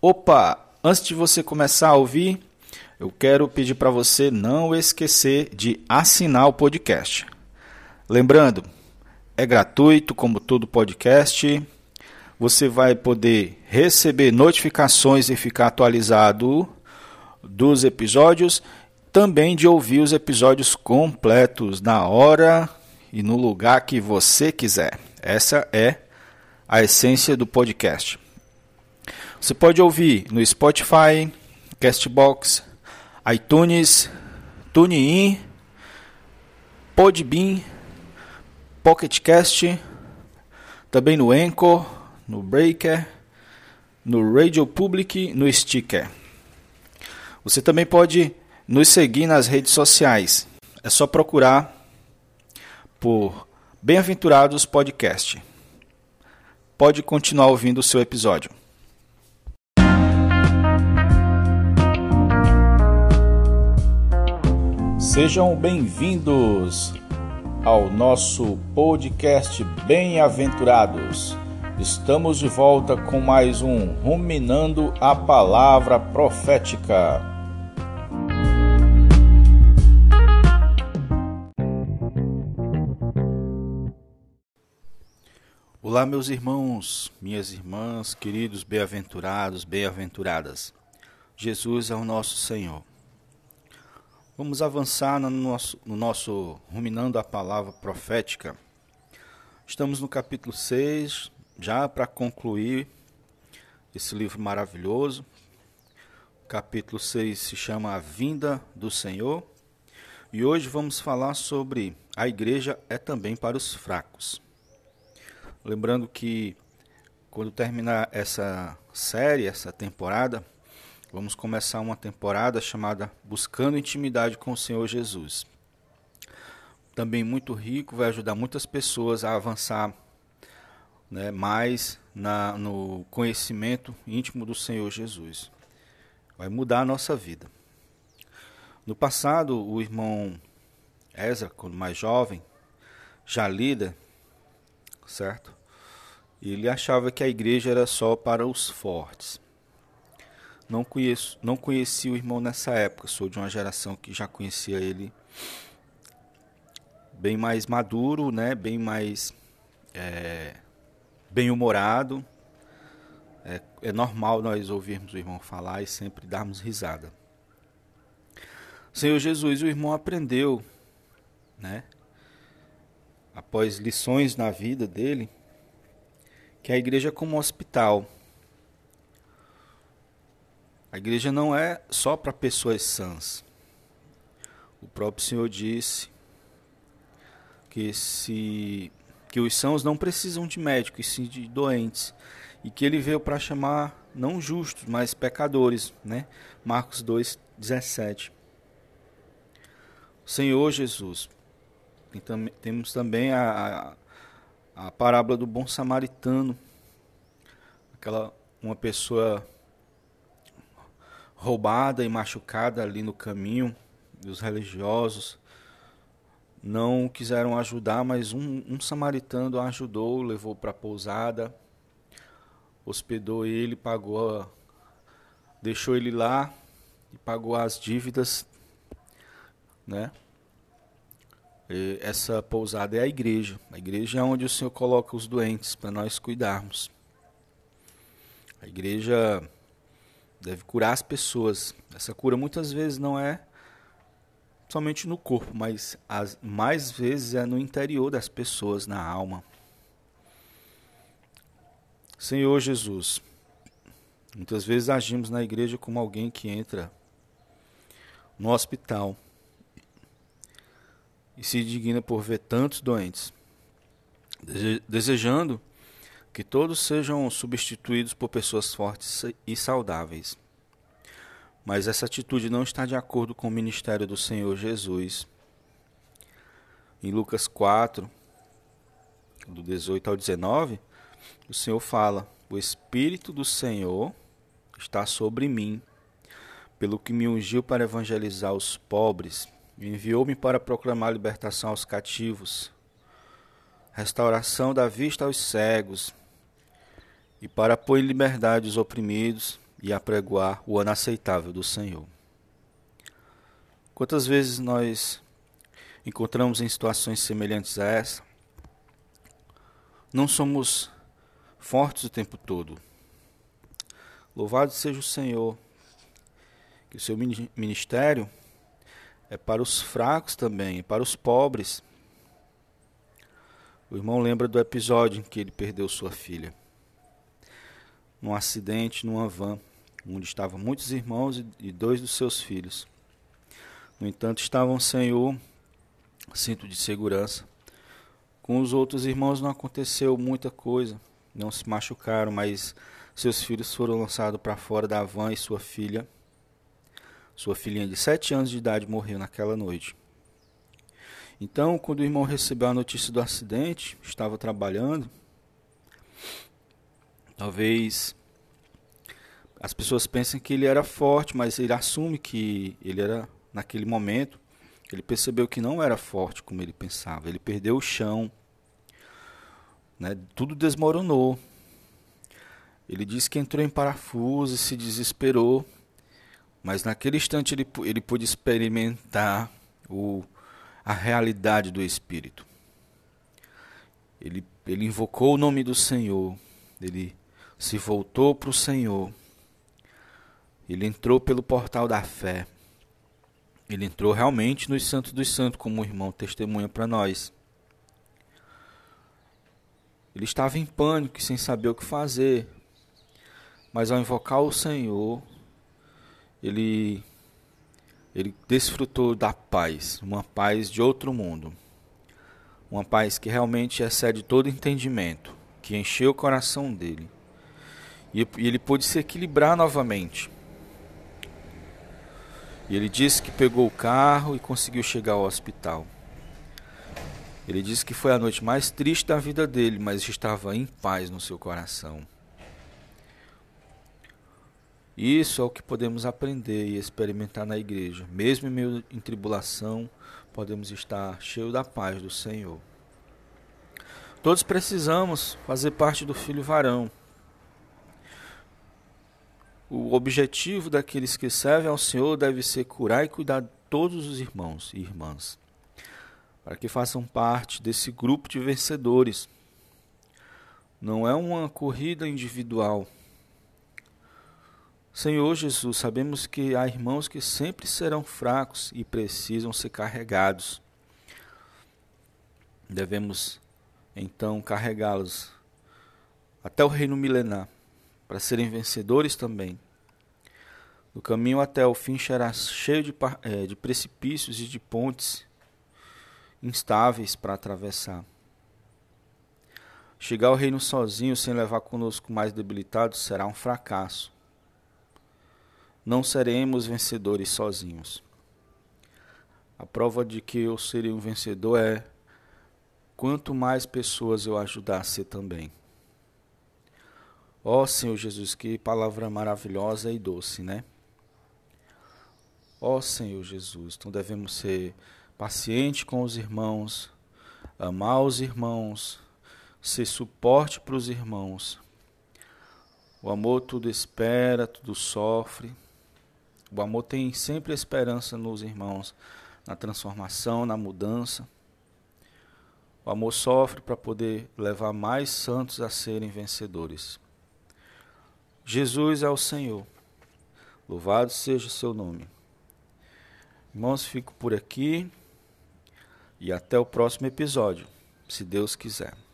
Opa, antes de você começar a ouvir, eu quero pedir para você não esquecer de assinar o podcast. Lembrando, é gratuito como todo podcast. Você vai poder receber notificações e ficar atualizado dos episódios, também de ouvir os episódios completos na hora e no lugar que você quiser. Essa é a essência do podcast. Você pode ouvir no Spotify, Castbox, iTunes, TuneIn, Podbean, PocketCast, também no Anchor, no Breaker, no Radio Public, no Sticker. Você também pode nos seguir nas redes sociais. É só procurar por Bem-aventurados Podcast. Pode continuar ouvindo o seu episódio. Sejam bem-vindos ao nosso podcast Bem-aventurados. Estamos de volta com mais um Ruminando a Palavra Profética. Olá, meus irmãos, minhas irmãs, queridos bem-aventurados, bem-aventuradas. Jesus é o nosso Senhor. Vamos avançar no nosso, no nosso Ruminando a Palavra Profética. Estamos no capítulo 6, já para concluir esse livro maravilhoso. O capítulo 6 se chama A Vinda do Senhor. E hoje vamos falar sobre a igreja é também para os fracos. Lembrando que quando terminar essa série, essa temporada, vamos começar uma temporada chamada Buscando Intimidade com o Senhor Jesus. Também muito rico, vai ajudar muitas pessoas a avançar né, mais na, no conhecimento íntimo do Senhor Jesus. Vai mudar a nossa vida. No passado, o irmão Ezra, quando mais jovem, já líder, certo? Ele achava que a igreja era só para os fortes. Não conheço, não conheci o irmão nessa época, sou de uma geração que já conhecia ele bem mais maduro, né? Bem mais é, bem humorado. É, é normal nós ouvirmos o irmão falar e sempre darmos risada. Senhor Jesus, o irmão aprendeu, né? Após lições na vida dele, que a igreja é como um hospital. A igreja não é só para pessoas sãs. O próprio Senhor disse que se que os sãos não precisam de médicos, sim de doentes, e que ele veio para chamar não justos, mas pecadores, né? Marcos 2:17. Senhor Jesus. temos também a, a parábola do bom samaritano. Aquela uma pessoa roubada e machucada ali no caminho, dos religiosos não quiseram ajudar, mas um, um samaritano ajudou, levou para a pousada, hospedou ele, pagou, deixou ele lá e pagou as dívidas, né? essa pousada é a igreja. A igreja é onde o Senhor coloca os doentes para nós cuidarmos. A igreja deve curar as pessoas. Essa cura muitas vezes não é somente no corpo, mas as mais vezes é no interior das pessoas, na alma. Senhor Jesus, muitas vezes agimos na igreja como alguém que entra no hospital e se indigna por ver tantos doentes, desejando que todos sejam substituídos por pessoas fortes e saudáveis. Mas essa atitude não está de acordo com o ministério do Senhor Jesus. Em Lucas 4, do 18 ao 19, o Senhor fala: O Espírito do Senhor está sobre mim, pelo que me ungiu para evangelizar os pobres Enviou-me para proclamar libertação aos cativos, restauração da vista aos cegos, e para pôr em liberdade os oprimidos, e apregoar o ano aceitável do Senhor. Quantas vezes nós encontramos em situações semelhantes a essa? Não somos fortes o tempo todo. Louvado seja o Senhor, que o seu ministério é para os fracos também, é para os pobres. O irmão lembra do episódio em que ele perdeu sua filha. Num acidente numa van, onde estavam muitos irmãos e dois dos seus filhos. No entanto, estavam sem o cinto de segurança. Com os outros irmãos não aconteceu muita coisa, não se machucaram, mas seus filhos foram lançados para fora da van e sua filha sua filhinha de sete anos de idade morreu naquela noite. Então, quando o irmão recebeu a notícia do acidente, estava trabalhando, talvez as pessoas pensem que ele era forte, mas ele assume que ele era, naquele momento, ele percebeu que não era forte como ele pensava. Ele perdeu o chão, né? tudo desmoronou. Ele disse que entrou em parafuso e se desesperou mas naquele instante ele, ele pôde experimentar o, a realidade do Espírito. Ele, ele invocou o nome do Senhor, ele se voltou para o Senhor, ele entrou pelo portal da fé, ele entrou realmente nos Santos dos Santos, como o irmão testemunha para nós. Ele estava em pânico, sem saber o que fazer, mas ao invocar o Senhor, ele ele desfrutou da paz, uma paz de outro mundo. Uma paz que realmente excede todo entendimento, que encheu o coração dele. E ele pôde se equilibrar novamente. E ele disse que pegou o carro e conseguiu chegar ao hospital. Ele disse que foi a noite mais triste da vida dele, mas estava em paz no seu coração. Isso é o que podemos aprender e experimentar na igreja. Mesmo em meio em tribulação, podemos estar cheios da paz do Senhor. Todos precisamos fazer parte do filho varão. O objetivo daqueles que servem ao Senhor deve ser curar e cuidar de todos os irmãos e irmãs, para que façam parte desse grupo de vencedores. Não é uma corrida individual, Senhor Jesus, sabemos que há irmãos que sempre serão fracos e precisam ser carregados. Devemos então carregá-los até o reino milenar, para serem vencedores também. O caminho até o fim será cheio de, é, de precipícios e de pontes instáveis para atravessar. Chegar ao reino sozinho, sem levar conosco mais debilitados, será um fracasso não seremos vencedores sozinhos. A prova de que eu serei um vencedor é quanto mais pessoas eu ajudar também. Ó oh, Senhor Jesus, que palavra maravilhosa e doce, né? Ó oh, Senhor Jesus, então devemos ser pacientes com os irmãos, amar os irmãos, ser suporte para os irmãos. O amor tudo espera, tudo sofre. O amor tem sempre esperança nos irmãos, na transformação, na mudança. O amor sofre para poder levar mais santos a serem vencedores. Jesus é o Senhor. Louvado seja o seu nome. Irmãos, fico por aqui e até o próximo episódio, se Deus quiser.